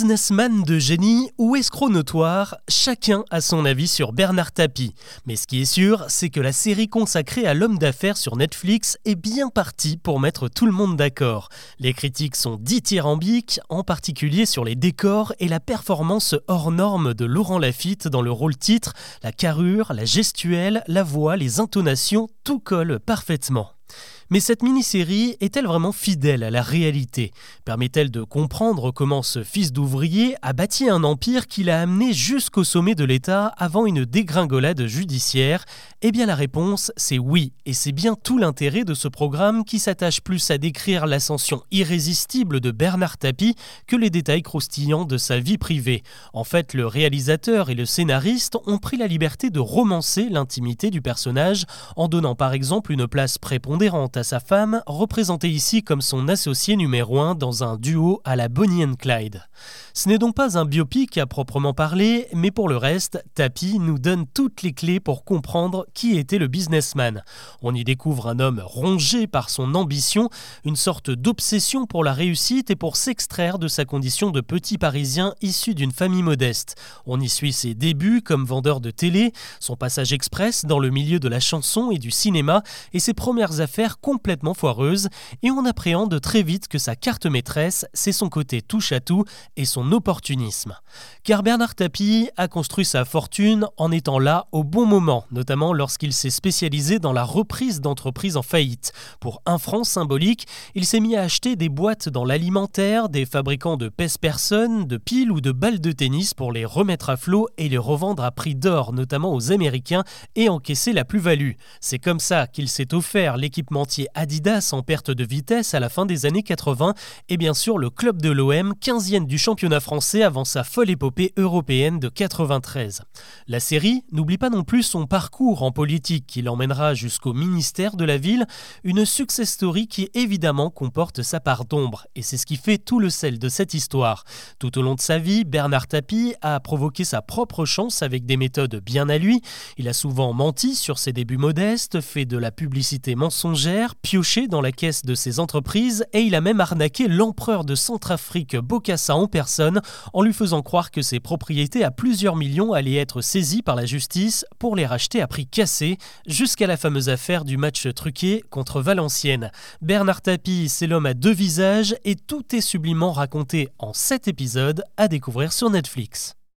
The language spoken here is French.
Businessman de génie ou escroc notoire, chacun a son avis sur Bernard Tapie. Mais ce qui est sûr, c'est que la série consacrée à l'homme d'affaires sur Netflix est bien partie pour mettre tout le monde d'accord. Les critiques sont dithyrambiques, en particulier sur les décors et la performance hors norme de Laurent Lafitte dans le rôle titre. La carrure, la gestuelle, la voix, les intonations, tout colle parfaitement. Mais cette mini-série est-elle vraiment fidèle à la réalité? Permet-elle de comprendre comment ce fils d'ouvrier a bâti un empire qui l'a amené jusqu'au sommet de l'État avant une dégringolade judiciaire? Eh bien la réponse, c'est oui, et c'est bien tout l'intérêt de ce programme qui s'attache plus à décrire l'ascension irrésistible de Bernard Tapie que les détails croustillants de sa vie privée. En fait, le réalisateur et le scénariste ont pris la liberté de romancer l'intimité du personnage en donnant par exemple une place prépondérante sa femme, représentée ici comme son associé numéro un dans un duo à la Bonnie and Clyde. Ce n'est donc pas un biopic à proprement parler, mais pour le reste, Tapi nous donne toutes les clés pour comprendre qui était le businessman. On y découvre un homme rongé par son ambition, une sorte d'obsession pour la réussite et pour s'extraire de sa condition de petit parisien issu d'une famille modeste. On y suit ses débuts comme vendeur de télé, son passage express dans le milieu de la chanson et du cinéma et ses premières affaires complètement foireuse et on appréhende très vite que sa carte maîtresse, c'est son côté touche à tout et son opportunisme. Car Bernard Tapie a construit sa fortune en étant là au bon moment, notamment lorsqu'il s'est spécialisé dans la reprise d'entreprises en faillite. Pour un franc symbolique, il s'est mis à acheter des boîtes dans l'alimentaire, des fabricants de pèse-personnes, de piles ou de balles de tennis pour les remettre à flot et les revendre à prix d'or, notamment aux Américains, et encaisser la plus-value. C'est comme ça qu'il s'est offert l'équipementier Adidas en perte de vitesse à la fin des années 80 et bien sûr le club de l'OM, 15e du championnat français avant sa folle épopée européenne de 93. La série n'oublie pas non plus son parcours en politique qui l'emmènera jusqu'au ministère de la ville, une success story qui évidemment comporte sa part d'ombre et c'est ce qui fait tout le sel de cette histoire. Tout au long de sa vie, Bernard Tapie a provoqué sa propre chance avec des méthodes bien à lui. Il a souvent menti sur ses débuts modestes, fait de la publicité mensongère, pioché dans la caisse de ses entreprises et il a même arnaqué l'empereur de Centrafrique Bokassa en personne en lui faisant croire que ses propriétés à plusieurs millions allaient être saisies par la justice pour les racheter à prix cassé jusqu'à la fameuse affaire du match truqué contre Valenciennes. Bernard Tapie, c'est l'homme à deux visages et tout est sublimement raconté en sept épisodes à découvrir sur Netflix.